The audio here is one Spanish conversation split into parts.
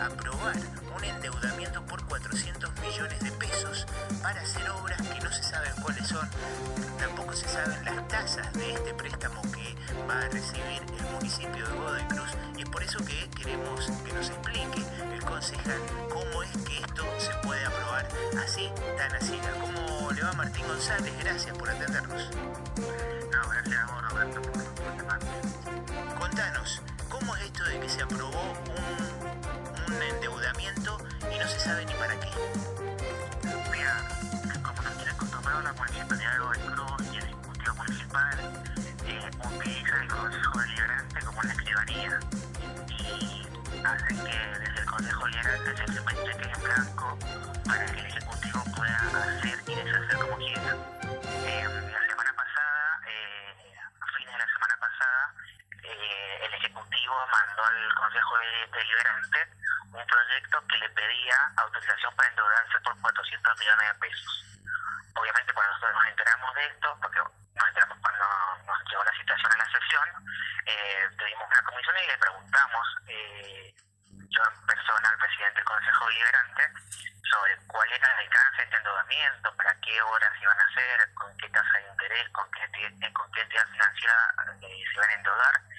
aprobar un endeudamiento por 400 millones de pesos para hacer obras que no se saben cuáles son, tampoco se saben las tasas de este préstamo que va a recibir el municipio de Godoy Cruz y es por eso que queremos que nos explique el concejal cómo es que esto se puede aprobar así, tan así. ¿Cómo le va Martín González? Gracias por atendernos. No, gracias a vos, Roberto, por, por Contanos, ¿cómo es esto de que se aprobó un, se sabe ni para qué? Mira, como nos tiene acostumbrado la Municipalidad de Godoy y el Ejecutivo Municipal, eh, utiliza el Consejo Deliberante como la escribanía y hacen que desde el Consejo Deliberante se firme cheques en blanco para que el Ejecutivo pueda hacer y deshacer como quiera. Eh, la semana pasada, eh, a fines de la semana pasada, eh, el Ejecutivo mandó al Consejo de- Deliberante un proyecto que le pedía autorización para endeudarse por 400 millones de pesos. Obviamente cuando nosotros nos enteramos de esto, porque nos enteramos cuando nos llegó la situación a la sesión, eh, pedimos una comisión y le preguntamos, eh, yo en persona al presidente del Consejo Deliberante, sobre cuál era el alcance de este endeudamiento, para qué horas iban a hacer, con qué tasa de interés, con qué, con qué entidad financiera eh, se iban a endeudar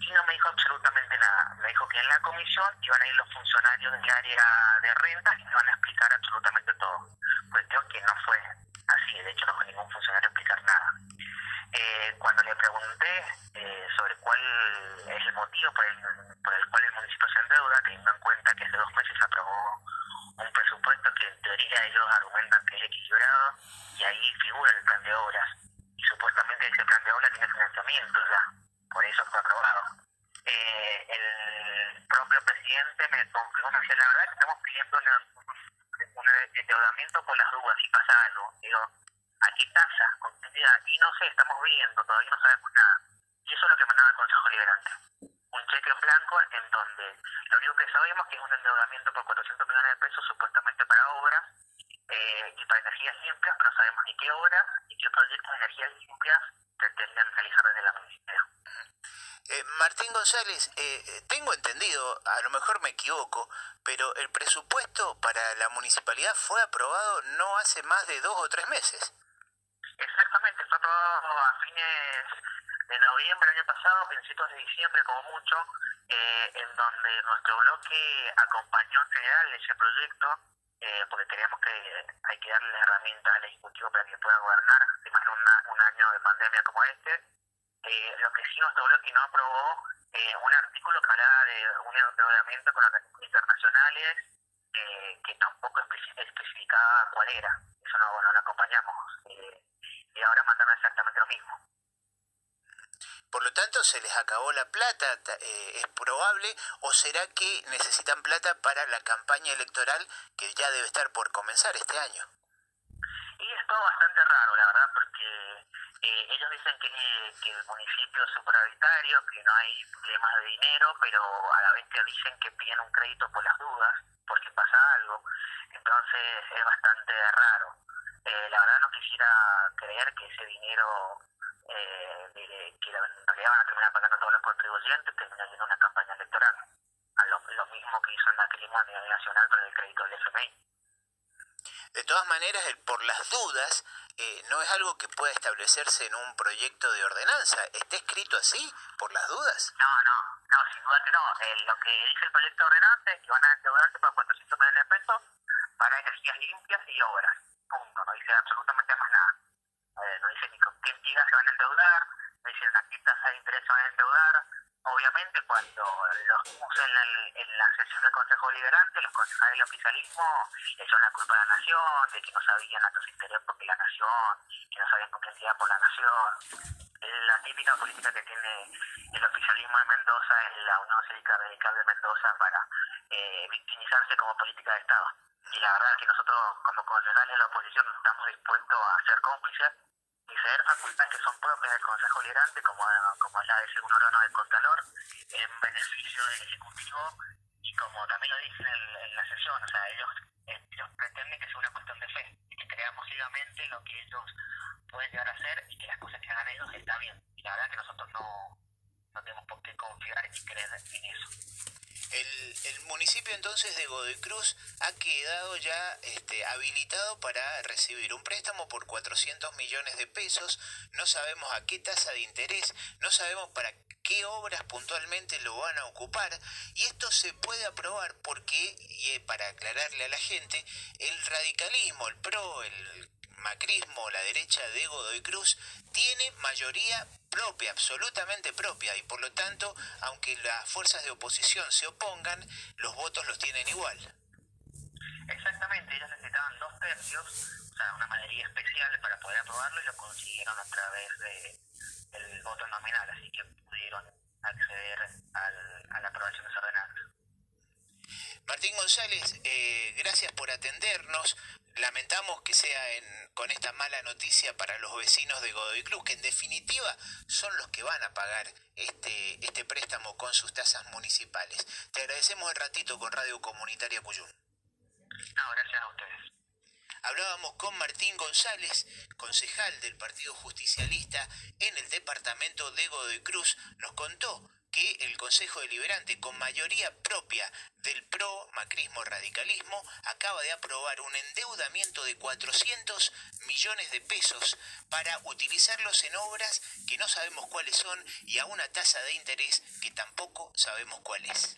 y no me dijo absolutamente nada. Me dijo que en la comisión iban a ir los funcionarios del área de renta y me iban a explicar absolutamente todo. Cuestión que no fue así, de hecho no fue ningún funcionario explicar nada. Eh, cuando le pregunté eh, sobre cuál es el motivo por el, por el cual el municipio se endeuda, teniendo en cuenta que hace dos meses se aprobó un presupuesto que en teoría ellos argumentan que es equilibrado y ahí figura el plan de obras y supuestamente ese plan de obras tiene financiamiento ya, por eso fue aprobado. Eh, el propio presidente me confirmó, me decía, la verdad que estamos pidiendo un endeudamiento por las dudas, si pasa algo. Digo, tasa, con qué entidad, y no sé, estamos viendo, todavía no sabemos nada. Y eso es lo que mandaba el Consejo Liberante. Un cheque en blanco en donde lo único que sabemos que es un endeudamiento por 400 millones de pesos supuestamente para obras eh, y para energías limpias, pero no sabemos ni qué obras ni qué proyectos de energías limpias pretenden realizar desde la municipalidad. Eh, Martín González, eh, eh, tengo entendido, a lo mejor me equivoco, pero el presupuesto para la municipalidad fue aprobado no hace más de dos o tres meses. Exactamente, fue aprobado a fines de noviembre del año pasado, principios de diciembre como mucho, eh, en donde nuestro bloque acompañó en general ese proyecto, eh, porque creemos que hay que darle la herramienta al Ejecutivo para que pueda gobernar, y más en un año de pandemia como este. Eh, lo que sí nuestro bloque no aprobó, eh, un artículo que hablaba de un endeudamiento con organismos internacionales, que tampoco especi- especificaba cuál era. Eso no, lo acompañamos. Y ahora mandan exactamente lo mismo. Por lo tanto, se les acabó la plata, ta- eh, es probable, o será que necesitan plata para la campaña electoral que ya debe estar por comenzar este año. Y es todo bastante raro, la verdad, porque eh, ellos dicen que, el municipio es superhabitario, que no hay problemas de dinero, pero a la vez que dicen que piden un crédito por las dudas, por si pasa algo. Entonces es bastante raro. Eh, la verdad no quisiera creer que ese dinero eh, de- que en realidad van a terminar pagando todos los contribuyentes termina yendo a una campaña electoral. A lo, lo mismo que hizo en la a nivel nacional con el crédito del FMI. De todas maneras, el por las dudas eh, no es algo que pueda establecerse en un proyecto de ordenanza. ¿Está escrito así, por las dudas? No, no, no, sin duda que no. Eh, lo que dice el proyecto de ordenanza es que van a endeudarse por 400 millones de pesos para energías limpias y obras. Punto. No dice absolutamente más nada. Eh, no dice ni con qué entidad se van a tasa de interés van a endeudar. Obviamente, cuando los puse en la, en sesión del Consejo Deliberante, los concejales del oficialismo echaron la culpa a la Nación, de que no sabían la tasa de porque la Nación, que no sabían con qué entidad por la Nación. La típica política que tiene el oficialismo de Mendoza es la Unión Cívica Radical de Mendoza para eh, victimizarse como política de Estado. Y la verdad es que nosotros, como concejales de la oposición, estamos dispuestos a ser cómplices y ceder facultades que son propias del Consejo Liberante, como, como la de ser un órgano del Contralor, en beneficio del Ejecutivo y como también lo dicen en, la sesión, o sea, ellos, ellos pretenden que sea una cuestión de fe y que creamos ciegamente lo que ellos pueden llegar a hacer y que las cosas que hagan ellos está bien. Y la verdad que nosotros no, no tenemos por qué confiar ni creer en eso. El, el, municipio entonces de Godoy Cruz ha quedado ya este, habilitado para recibir un préstamo por 400 millones de pesos. No sabemos a qué tasa de interés, no sabemos para qué obras puntualmente lo van a ocupar. Y esto se puede aprobar porque, y eh, para aclararle a la gente, el radicalismo, el PRO, el macrismo, la derecha de Godoy Cruz, tiene mayoría propia, absolutamente propia, y por lo tanto, aunque las fuerzas de oposición se opongan, los votos los tienen igual. Exactamente, ellos necesitaban dos tercios, o sea, una mayoría especial para poder aprobarlo y lo consiguieron a través de, del voto nominal, así que pudieron acceder al, a la aprobación de esa ordenanza. Martín González, eh, gracias por atendernos. Lamentamos que sea en, con esta mala noticia para los vecinos de Godoy Cruz, que en definitiva son los que van a pagar este, este préstamo con sus tasas municipales. Te agradecemos el ratito con Radio Comunitaria Cuyún. No, gracias a ustedes. Hablábamos con Martín González, concejal del Partido Justicialista en el departamento de Godoy Cruz. Nos contó que el Consejo Deliberante, con mayoría propia del PRO, macrismo, radicalismo, acaba de aprobar un endeudamiento de 400 millones de pesos para utilizarlos en obras que no sabemos cuáles son y a una tasa de interés que tampoco sabemos cuál es.